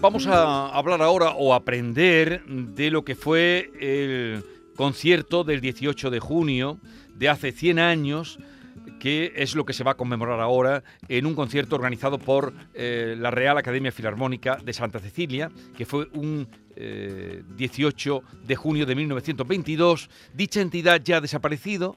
vamos a hablar ahora o aprender de lo que fue el concierto del 18 de junio de hace 100 años que es lo que se va a conmemorar ahora en un concierto organizado por eh, la Real Academia Filarmónica de Santa Cecilia, que fue un 18 eh, de junio de 1922. Dicha entidad ya ha desaparecido,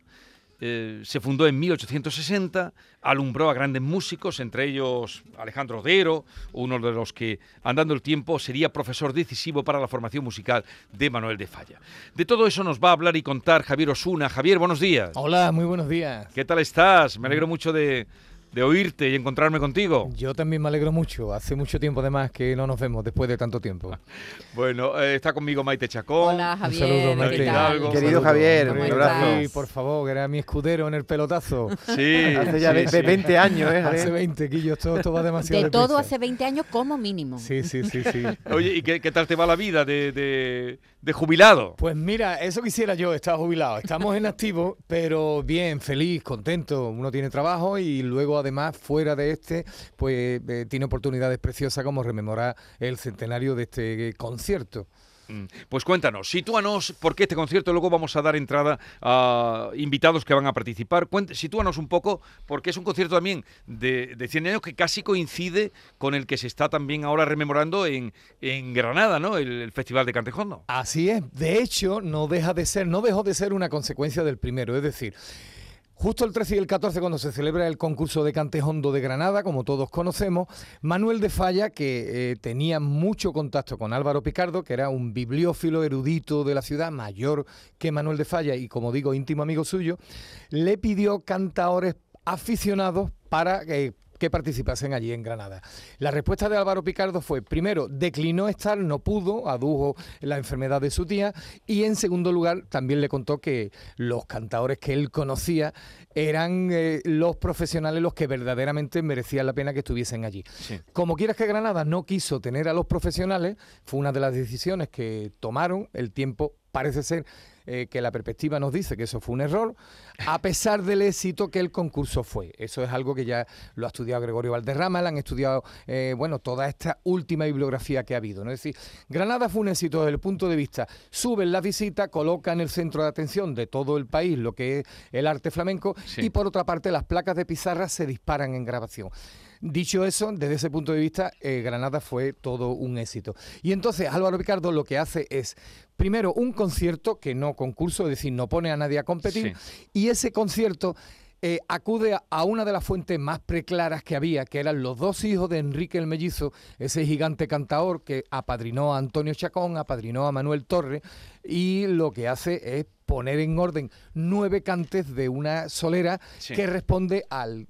eh, se fundó en 1860, alumbró a grandes músicos, entre ellos Alejandro Odero, uno de los que, andando el tiempo, sería profesor decisivo para la formación musical de Manuel de Falla. De todo eso nos va a hablar y contar Javier Osuna. Javier, buenos días. Hola, muy buenos días. ¿Qué tal estás? Me alegro mucho de, de oírte y encontrarme contigo. Yo también me alegro mucho. Hace mucho tiempo además que no nos vemos después de tanto tiempo. bueno, eh, está conmigo Maite Chacón. Hola Javier. Un saludo, Maite. Querido Javier, un abrazo. Sí, por favor, que era mi escudero en el pelotazo. Sí. hace ya 20, años, ¿eh? Hace 20, Quillo, todo, esto va demasiado De todo hace 20 años como mínimo. Sí, sí, sí, sí. Oye, ¿y qué, tal te va la vida de, de jubilado? Pues mira, eso quisiera yo, estar jubilado. Estamos en activo, pero bien, feliz, contento. Uno tiene trabajo y luego además fuera de este, pues eh, tiene oportunidades preciosas como rememorar el centenario de este concierto. Mm. Pues cuéntanos, sitúanos, porque este concierto luego vamos a dar entrada a invitados que van a participar. sitúanos un poco, porque es un concierto también de, de 100 años que casi coincide con el que se está también ahora rememorando en, en Granada, ¿no? El, el, Festival de Cantejondo. Así es. De hecho, no deja de ser, no dejó de ser una consecuencia del primero. Es decir, Justo el 13 y el 14, cuando se celebra el concurso de Cantejondo de Granada, como todos conocemos, Manuel de Falla, que eh, tenía mucho contacto con Álvaro Picardo, que era un bibliófilo erudito de la ciudad, mayor que Manuel de Falla y, como digo, íntimo amigo suyo, le pidió cantaores aficionados para eh, que participasen allí en Granada. La respuesta de Álvaro Picardo fue, primero, declinó estar, no pudo, adujo la enfermedad de su tía, y en segundo lugar, también le contó que los cantadores que él conocía eran eh, los profesionales los que verdaderamente merecían la pena que estuviesen allí. Como quieras que Granada no quiso tener a los profesionales, fue una de las decisiones que tomaron, el tiempo parece ser eh, que la perspectiva nos dice que eso fue un error, a pesar del éxito que el concurso fue. Eso es algo que ya lo ha estudiado Gregorio Valderrama, le han estudiado, eh, bueno, toda esta última bibliografía que ha habido. ¿no? Es decir, Granada fue un éxito desde el punto de vista, suben la visita, coloca en el centro de atención de todo el país lo que es el arte flamenco y por otra parte las placas de pizarra se disparan en grabación. Dicho eso, desde ese punto de vista, eh, Granada fue todo un éxito. Y entonces Álvaro Picardo lo que hace es, primero, un concierto que no concurso, es decir, no pone a nadie a competir, y ese concierto... Eh, acude a una de las fuentes más preclaras que había, que eran los dos hijos de Enrique el Mellizo, ese gigante cantador que apadrinó a Antonio Chacón, apadrinó a Manuel Torres, y lo que hace es poner en orden nueve cantes de una solera que responde al,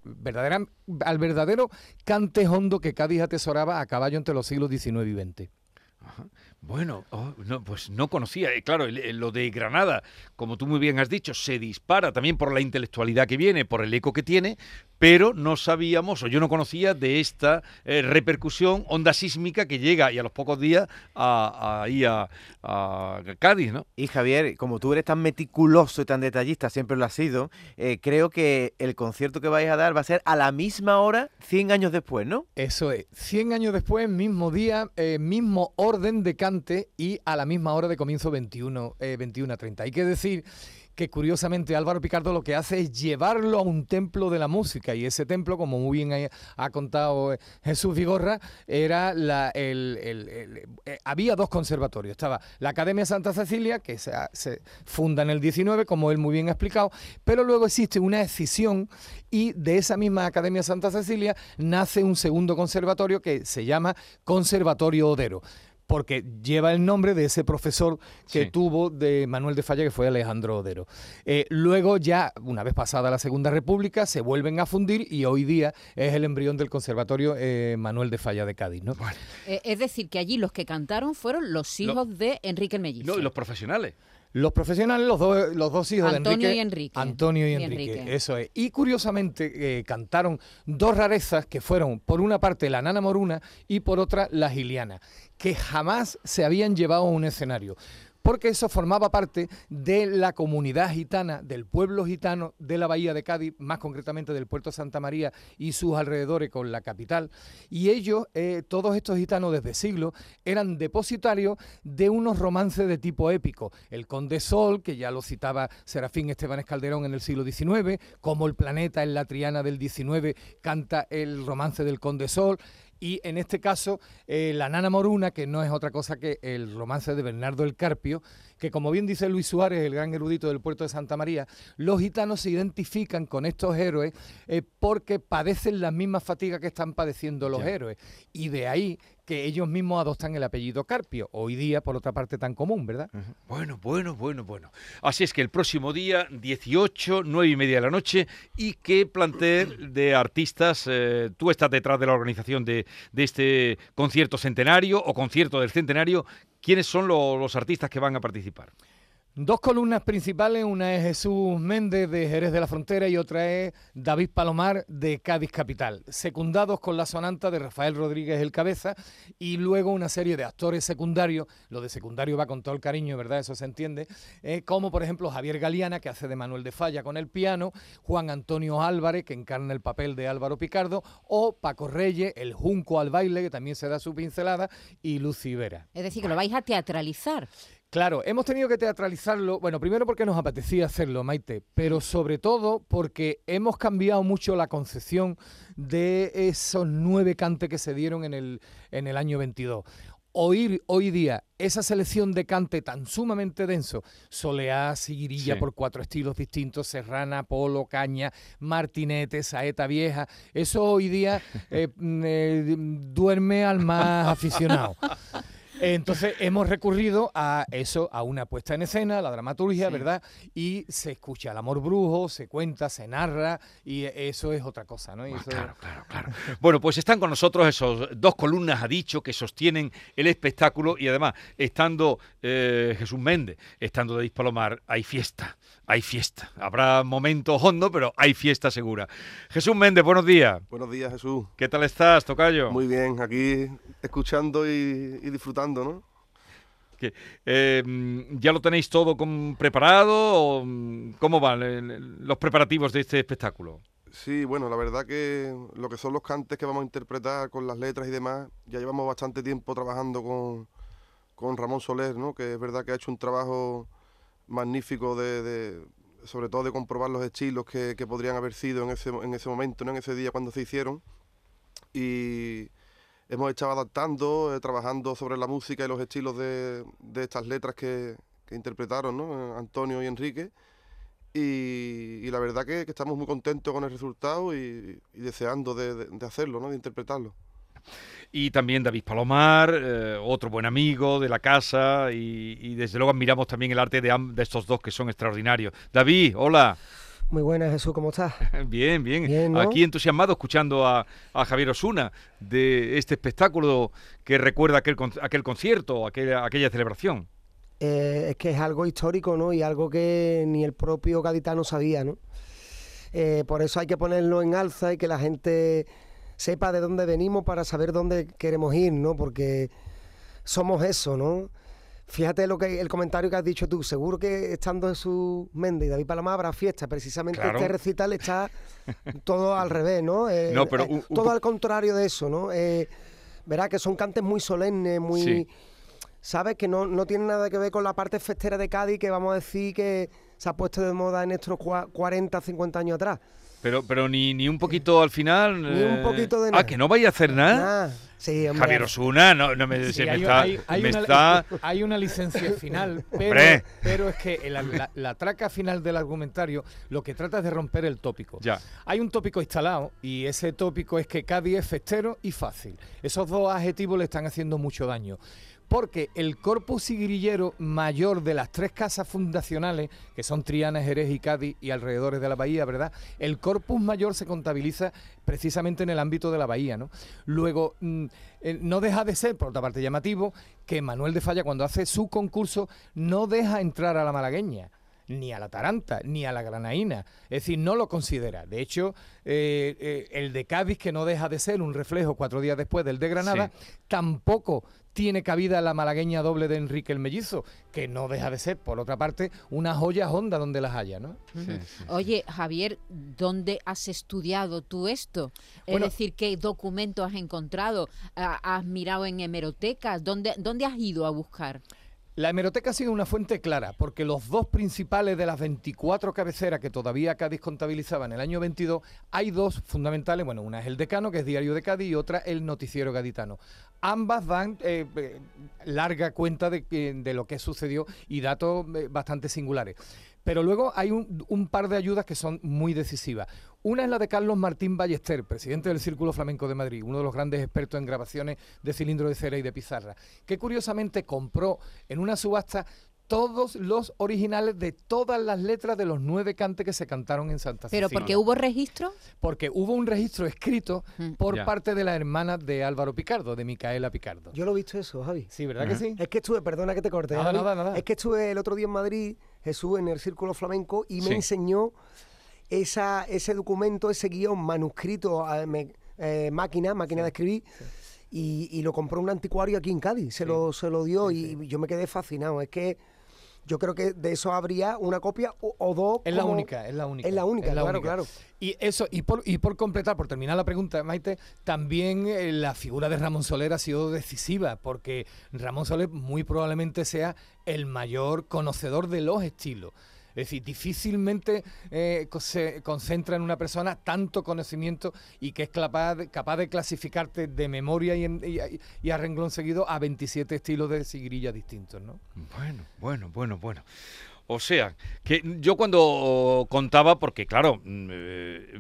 al verdadero cante hondo que Cádiz atesoraba a caballo entre los siglos XIX y XX. Bueno, oh, no, pues no conocía. Eh, claro, lo de Granada, como tú muy bien has dicho, se dispara también por la intelectualidad que viene, por el eco que tiene, pero no sabíamos, o yo no conocía de esta eh, repercusión, onda sísmica que llega y a los pocos días a, ahí a, Cádiz, ¿no? Y Javier, como tú eres tan meticuloso y tan detallista, siempre lo has sido, eh, creo que el concierto que vais a dar va a ser a la misma hora, 100 años después, ¿no? Eso es, 100 años después, mismo día, mismo orden de y a la misma hora de comienzo 21, eh, 21 a 30. Hay que decir que curiosamente Álvaro Picardo lo que hace es llevarlo a un templo de la música y ese templo, como muy bien ha, contado eh, Jesús Vigorra, era la, eh, había dos conservatorios. Estaba la Academia Santa Cecilia, que se, se, funda en el 19, como él muy bien ha explicado, pero luego existe una escisión y de esa misma Academia Santa Cecilia nace un segundo conservatorio que se llama Conservatorio Odero porque lleva el nombre de ese profesor que tuvo de Manuel de Falla, que fue Alejandro Odero. Eh, luego ya, una vez pasada la Segunda República, se vuelven a fundir y hoy día es el embrión del Conservatorio eh, Manuel de Falla de Cádiz. ¿no? Eh, es decir, que allí los que cantaron fueron los hijos de Enrique el Mellizo. No, y los profesionales. Los profesionales, los, dos los dos hijos de Enrique. Y Enrique. Antonio y, Enrique, Eso es. Y curiosamente cantaron dos rarezas que fueron, por una parte, la Nana Moruna y por otra, la Giliana que jamás se habían llevado a un escenario. Porque eso formaba parte de la comunidad gitana, del pueblo gitano de la Bahía de Cádiz, más concretamente del puerto Santa María y sus alrededores con la capital. Y ellos, eh, todos estos gitanos desde siglos, eran depositarios de unos romances de tipo épico. El Conde Sol, que ya lo citaba Serafín Esteban Calderón en el siglo XIX, como el planeta en la Triana del XIX canta el romance del Conde Sol y en este caso eh, la Nana Moruna, que no es otra cosa que el romance de Bernardo el Carpio, que como bien dice Luis Suárez, el gran erudito del puerto de Santa María, los gitanos se identifican con estos héroes eh, porque padecen las mismas fatigas que están padeciendo los héroes. Y de ahí que ellos mismos adoptan el apellido Carpio, hoy día por otra parte tan común, ¿verdad? Bueno, bueno, bueno, bueno. Así es que el próximo día, 18, 9 y media de la noche, ¿y qué plantel de artistas? Eh, tú estás detrás de la organización de, de, este concierto centenario o concierto del centenario. ¿Quiénes son los artistas que van a participar? Dos columnas principales, una es Jesús Méndez de Jerez de la Frontera y otra es David Palomar de Cádiz Capital, secundados con la sonanta de Rafael Rodríguez el Cabeza y luego una serie de actores secundarios, lo de secundario va con todo el cariño, ¿verdad? Eso se entiende, eh, como por ejemplo Javier Galeana, que hace de Manuel de Falla con el piano, Juan Antonio Álvarez, que encarna el papel de Álvaro Picardo, o Paco Reyes, el Junco al baile, que también se da su pincelada, y Lucy Vera. Es decir, que lo vais a teatralizar. Claro, hemos tenido que teatralizarlo, bueno, primero porque nos apetecía hacerlo, Maite, pero sobre todo porque hemos cambiado mucho la concepción de esos nueve cantes que se dieron en el, en el año 22 oír hoy día esa selección de cante tan sumamente denso, soleá, seguirilla por cuatro estilos distintos, serrana, polo, caña, martinete, saeta vieja, eso hoy día eh, eh, duerme al más aficionado. Entonces hemos recurrido a eso, a una puesta en escena, la dramaturgia, ¿verdad? Y se escucha el amor brujo, se cuenta, se narra y eso es otra cosa, ¿no? Ah, claro, claro, claro. Bueno, pues están con nosotros esos dos columnas, ha dicho, que sostienen el espectáculo y además, estando eh, Jesús Méndez, estando de Palomar, hay fiesta, hay fiesta. Habrá momentos hondos, pero hay fiesta segura. Jesús Méndez, buenos días. Buenos días, Jesús. ¿Qué tal estás, Tocayo? Muy bien, aquí escuchando y disfrutando que, eh, ¿Ya lo tenéis todo preparado? O, ¿Cómo van los preparativos de este espectáculo? Sí, bueno, la verdad que lo que son los cantes que vamos a interpretar con las letras y demás, ya llevamos bastante tiempo trabajando con, con Ramón Soler, ¿no? que es verdad que ha hecho un trabajo magnífico de, sobre todo de comprobar los estilos que, podrían haber sido en ese, en ese momento, ¿no? en ese día cuando se hicieron. Y, hemos estado adaptando, eh, trabajando sobre la música y los estilos de, estas letras que, interpretaron ¿no? Antonio y Enrique. Y, la verdad que, estamos muy contentos con el resultado y, deseando de, hacerlo, ¿no? de interpretarlo. Y también David Palomar, eh, otro buen amigo de la casa, y, desde luego admiramos también el arte de, de estos dos que son extraordinarios. David, hola. Muy buenas, Jesús, ¿cómo estás? bien, bien. Aquí entusiasmado escuchando a, Javier Osuna de este espectáculo que recuerda aquel, aquel concierto, aquella, aquella celebración. Eh, es que es algo histórico, ¿no? Y algo que ni el propio gaditano sabía, ¿no? Eh, por eso hay que ponerlo en alza y que la gente sepa de dónde venimos para saber dónde queremos ir, ¿no? Porque somos eso, ¿no? Fíjate lo que el comentario que has dicho tú. Seguro que estando Jesús Méndez y David Palomar habrá fiesta. Precisamente este recital está todo al revés, ¿no? Eh, no pero eh, todo al contrario de eso, ¿no? Eh, verá que son cantes muy solemnes, muy... ¿Sabes? Que no, no tiene nada que ver con la parte festera de Cádiz que vamos a decir que se ha puesto de moda en estos 40, 50 años atrás. Pero, pero ni, ni un poquito al final. Ni un poquito de nada. Ah, que no vaya a hacer nada. Sí, Javier Osuna, no, no me, se me está, hay, me una, está... hay una licencia final, pero, pero es que la, la, traca final del argumentario lo que trata es de romper el tópico. Ya. Hay un tópico instalado y ese tópico es que Cádiz es festero y fácil. Esos dos adjetivos le están haciendo mucho daño porque el corpus sigrillero mayor de las tres casas fundacionales, que son Triana, Jerez y Cádiz y alrededores de la bahía, ¿verdad? El corpus mayor se contabiliza precisamente en el ámbito de la bahía, ¿no? Luego, mm, eh, no deja de ser, por otra parte, llamativo que Manuel de Falla, cuando hace su concurso, no deja entrar a la malagueña. ni a la taranta, ni a la granaína. Es decir, no lo considera. De hecho, eh, eh, el de Cádiz, que no deja de ser un reflejo cuatro días después del de Granada, tampoco tiene cabida la malagueña doble de Enrique el Mellizo, que no deja de ser, por otra parte, una joya honda donde las haya, ¿no? Oye, Javier, ¿dónde has estudiado tú esto? es decir, ¿qué documentos has encontrado? ¿Has mirado en hemerotecas? ¿Dónde, dónde has ido a buscar? La hemeroteca ha sido una fuente clara, porque los dos principales de las 24 cabeceras que todavía Cádiz contabilizaba en el año 22, hay dos fundamentales. Bueno, una es el decano, que es Diario de Cádiz, y otra el Noticiero Gaditano. Ambas dan eh, eh, larga cuenta de, de, lo que sucedió y datos eh, bastante singulares. Pero luego hay un, par de ayudas que son muy decisivas. Una es la de Carlos Martín Ballester, presidente del Círculo Flamenco de Madrid, uno de los grandes expertos en grabaciones de cilindro de cera y de pizarra, que curiosamente compró en una subasta todos los originales de todas las letras de los nueve cantes que se cantaron en Santa Cecilia. ¿Pero porque hubo registro? Porque hubo un registro escrito mm. por parte de la hermana de Álvaro Picardo, de Micaela Picardo. Yo lo he visto eso, Javi. Sí, ¿verdad que sí? Es que estuve, perdona que te corte. Nada, nada, nada. Es que estuve el otro día en Madrid, Jesús, en el Círculo Flamenco, y me enseñó esa, ese documento, ese guion manuscrito a eh, máquina, máquina de escribir. Y, lo compró un anticuario aquí en Cádiz, se, lo, se lo dio y yo me quedé fascinado. Es que yo creo que de eso habría una copia o, dos. Es la única, es la única. Es la única, claro, claro. Y eso, y por, y por completar, por terminar la pregunta, Maite, también eh, la figura de Ramón Soler ha sido decisiva, porque Ramón Soler muy probablemente sea el mayor conocedor de los estilos. Es decir, difícilmente eh, se concentra en una persona tanto conocimiento y que es capaz de, clasificarte de memoria y, y, a renglón seguido a 27 estilos de sigrilla distintos, ¿no? Bueno, bueno, bueno, bueno. O sea, que yo cuando contaba, porque claro, mm, eh,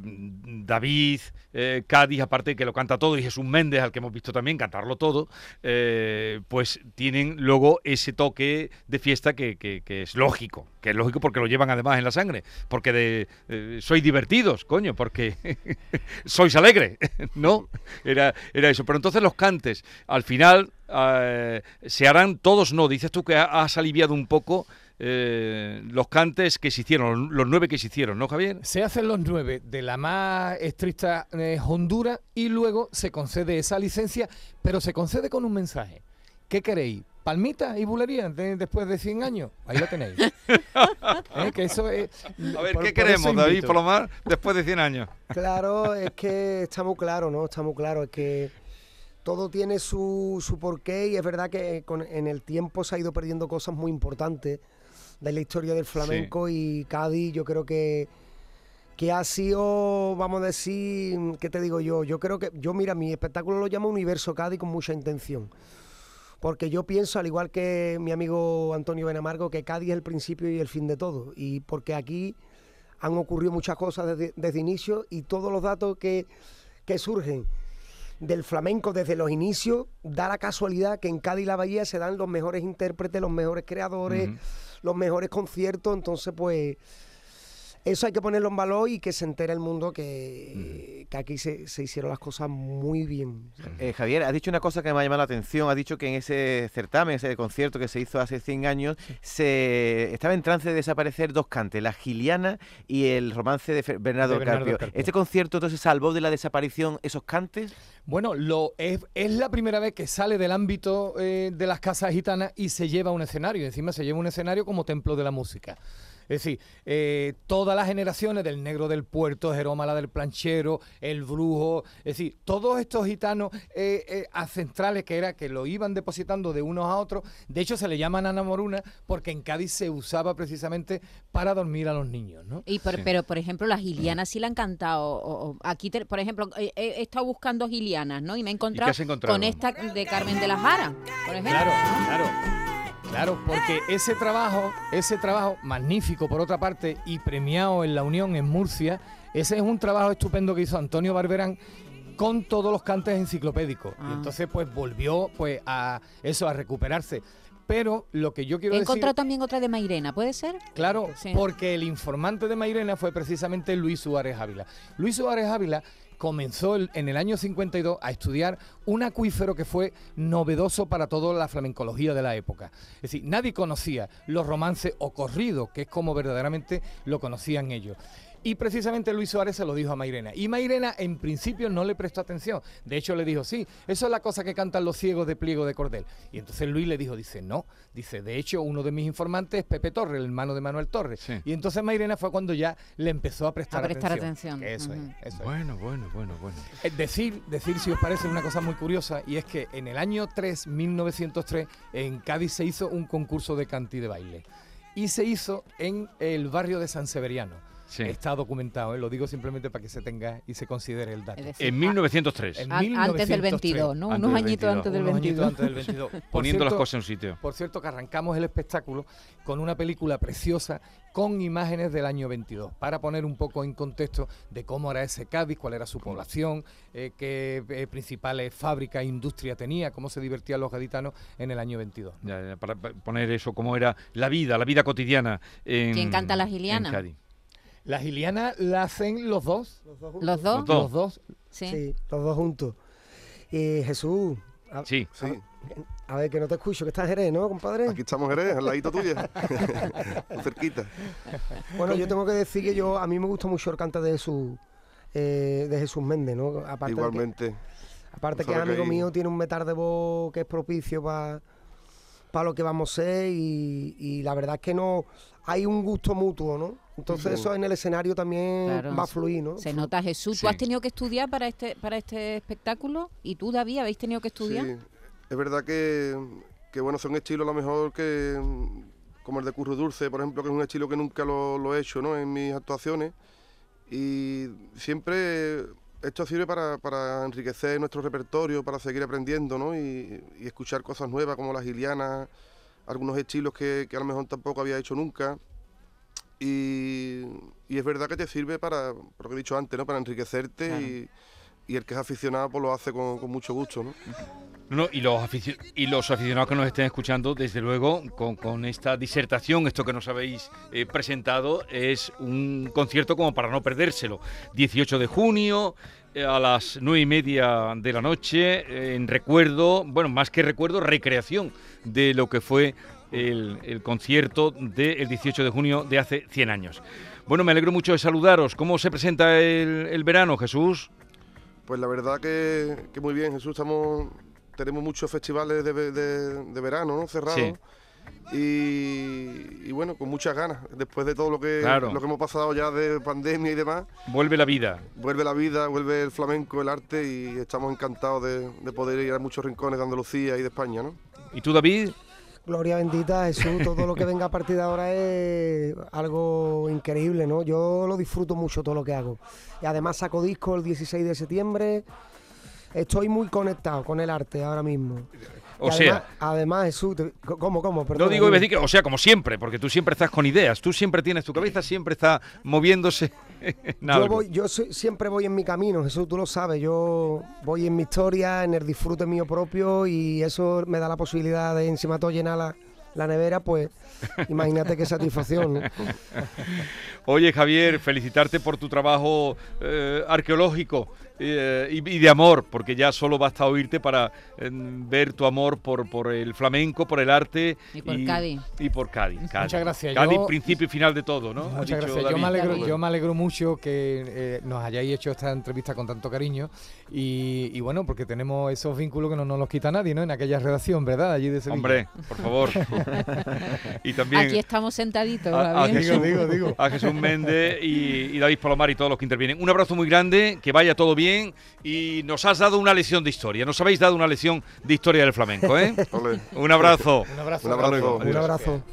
David, eh, Cádiz, aparte que lo canta todo, y Jesús Méndez, al que hemos visto también cantarlo todo, eh, pues tienen luego ese toque de fiesta que, es lógico, que es lógico porque lo llevan además en la sangre, porque de, sois divertidos, coño, porque sois alegre, ¿no? Era, era eso. Pero entonces los cantes, al final, se harán todos, no, dices tú que has aliviado un poco eh, los cantes que se hicieron, los nueve que se hicieron, ¿no, Javier? Se hacen los nueve de la más estricta eh, Honduras y luego se concede esa licencia, pero se concede con un mensaje. ¿Qué queréis? ¿Palmita y bulería después de 100 años? Ahí lo tenéis. ¿Eh? que eso es, A ver, ¿qué queremos, David Palomar, después de 100 años? Claro, es que está muy claro, ¿no? Está muy claro, es que todo tiene su, su porqué y es verdad que con, en el tiempo se ha ido perdiendo cosas muy importantes de la historia del flamenco y Cádiz yo creo que que ha sido, vamos a decir, ¿qué te digo yo? Yo creo que, yo mira, mi espectáculo lo llamo Universo Cádiz con mucha intención. Porque yo pienso, al igual que mi amigo Antonio Benamargo, que Cádiz es el principio y el fin de todo. Y porque aquí han ocurrido muchas cosas desde, desde inicio y todos los datos que, que surgen del flamenco desde los inicios, da la casualidad que en Cádiz y la Bahía se dan los mejores intérpretes, los mejores creadores los mejores conciertos, entonces pues eso hay que ponerlo en valor y que se entere el mundo que, aquí se, hicieron las cosas muy bien. Eh, Javier, has dicho una cosa que me ha llamado la atención. Has dicho que en ese certamen, ese concierto que se hizo hace 100 años, se estaba en trance de desaparecer dos cantes, la Giliana y el romance de Bernardo, Carpio. ¿Este concierto entonces salvó de la desaparición esos cantes? Bueno, lo es, la primera vez que sale del ámbito eh, de las casas gitanas y se lleva un escenario. Encima se lleva un escenario como templo de la música. Es decir, eh, todas las generaciones del negro del puerto, Jerómala del planchero, el brujo, es decir, todos estos gitanos eh, eh ancestrales que era que lo iban depositando de unos a otros, de hecho se le llaman Ana Moruna porque en Cádiz se usaba precisamente para dormir a los niños, ¿no? Y Pero, por ejemplo, las gilianas sí la han cantado. aquí, por ejemplo, he, estado buscando gilianas, ¿no? Y me he encontrado con esta de Carmen de la Jara, por ejemplo. Claro, claro. Claro, porque ese trabajo, ese trabajo magnífico por otra parte y premiado en la Unión en Murcia, ese es un trabajo estupendo que hizo Antonio Barberán con todos los cantes enciclopédicos. Y ah. entonces pues volvió pues a eso, a recuperarse. Pero lo que yo quiero He decir... encontrado también otra de Mairena, ¿puede ser? Claro, porque el informante de Mairena fue precisamente Luis Suárez Ávila. Luis Suárez Ávila comenzó en el año 52 a estudiar un acuífero que fue novedoso para toda la flamencología de la época. Es decir, nadie conocía los romances o corridos, que es como verdaderamente lo conocían ellos. Y precisamente Luis Suárez se lo dijo a Mairena. Y Mairena en principio no le prestó atención. De hecho le dijo, sí, eso es la cosa que cantan los ciegos de Pliego de Cordel. Y entonces Luis le dijo, dice, no. Dice, de hecho uno de mis informantes es Pepe Torres, el hermano de Manuel Torres. Y entonces Mairena fue cuando ya le empezó a prestar, a prestar atención. Eso es, eso bueno, bueno, bueno, bueno. Es decir, decir, si os parece una cosa muy curiosa, y es que en el año 3, 1903, en Cádiz se hizo un concurso de canti de baile. Y se hizo en el barrio de San Severiano Está documentado, ¿eh? lo digo simplemente para que se tenga y se considere el dato. en 1903. antes del 22, ¿no? Unos añitos antes del 22. Poniendo las cosas en su sitio. Por cierto, que arrancamos el espectáculo con una película preciosa con imágenes del año 22, para poner un poco en contexto de cómo era ese Cádiz, cuál era su población, eh, qué eh, principales fábricas e industria tenía, cómo se divertían los gaditanos en el año 22. para poner eso, cómo era la vida, la vida cotidiana en, ¿Quién canta la Giliana? Cádiz. La Giliana la hacen los dos. ¿Los dos? Los dos. Sí. los dos juntos. Y Jesús. sí. A, ver, que no te escucho, que estás Jerez, ¿no, compadre? Aquí estamos Jerez, al ladito tuya. cerquita. Bueno, yo tengo que decir que yo a mí me gusta mucho el cante de Jesús, eh, de Jesús Méndez, ¿no? Aparte Igualmente. aparte que amigo mío, tiene un metal de voz que es propicio para para lo que vamos a ser y, y la verdad es que no hay un gusto mutuo, ¿no? Entonces eso en el escenario también va a fluir, ¿no? Se nota Jesús. ¿Tú has tenido que estudiar para este para este espectáculo? ¿Y tú, David, habéis tenido que estudiar? Sí, es verdad que, que bueno, son estilos a lo mejor que como el de Curro Dulce, por ejemplo, que es un estilo que nunca lo, he hecho ¿no? en mis actuaciones. Y siempre esto sirve para, enriquecer nuestro repertorio, para seguir aprendiendo ¿no? y, escuchar cosas nuevas como las gilianas, algunos estilos que, que a lo mejor tampoco había hecho nunca. Y, es verdad que te sirve para, por lo que he dicho antes, ¿no? para enriquecerte y, el que es aficionado pues lo hace con, mucho gusto. ¿no? No, y, los y los aficionados que nos estén escuchando, desde luego, con, esta disertación, esto que nos habéis eh, presentado, es un concierto como para no perdérselo. 18 de junio, eh, a las nueve y media de la noche, eh, en recuerdo, bueno, más que recuerdo, recreación de lo que fue el, concierto del 18 de junio de hace 100 años. Bueno, me alegro mucho de saludaros. ¿Cómo se presenta el, verano, Jesús? Pues la verdad que, muy bien, Jesús. Estamos, tenemos muchos festivales de, verano ¿no? cerrados. Y, bueno, con muchas ganas, después de todo lo que, lo que hemos pasado ya de pandemia y demás. Vuelve la vida. Vuelve la vida, vuelve el flamenco, el arte y estamos encantados de, de poder ir a muchos rincones de Andalucía y de España, ¿no? ¿Y tú, David? Gloria bendita, Jesús, todo lo que venga a partir de ahora es algo increíble, ¿no? Yo lo disfruto mucho todo lo que hago. Y además saco disco el 16 de septiembre. Estoy muy conectado con el arte ahora mismo. O sea. Además, Jesús, ¿cómo, cómo? Perdón, no digo decir que, o sea, como siempre, porque tú siempre estás con ideas, tú siempre tienes tu cabeza, siempre está moviéndose. yo voy, yo siempre voy en mi camino, Jesús, tú lo sabes, yo voy en mi historia, en el disfrute mío propio y eso me da la posibilidad de encima todo llenar la, nevera, pues imagínate qué satisfacción. Oye, Javier, felicitarte por tu trabajo eh, arqueológico eh, y, de amor, porque ya solo basta oírte para eh, ver tu amor por, por el flamenco, por el arte. Y por Cádiz. Y por Cádiz. Muchas gracias. Cádiz, principio y final de todo, ¿no? Muchas gracias. Yo me, alegro, yo me alegro mucho que eh, nos hayáis hecho esta entrevista con tanto cariño y, bueno, porque tenemos esos vínculos que no nos los quita nadie, ¿no? En aquella redacción, ¿verdad? Allí de Sevilla. Hombre, por favor. y también... Aquí estamos sentaditos. A, Jesús, digo, digo, a Jesús Méndez y, y David Palomar y todos los que intervienen. Un abrazo muy grande, que vaya todo bien y nos has dado una lección de historia. Nos habéis dado una lección de historia del flamenco, ¿eh? Un abrazo. Un abrazo. Un abrazo. Un abrazo.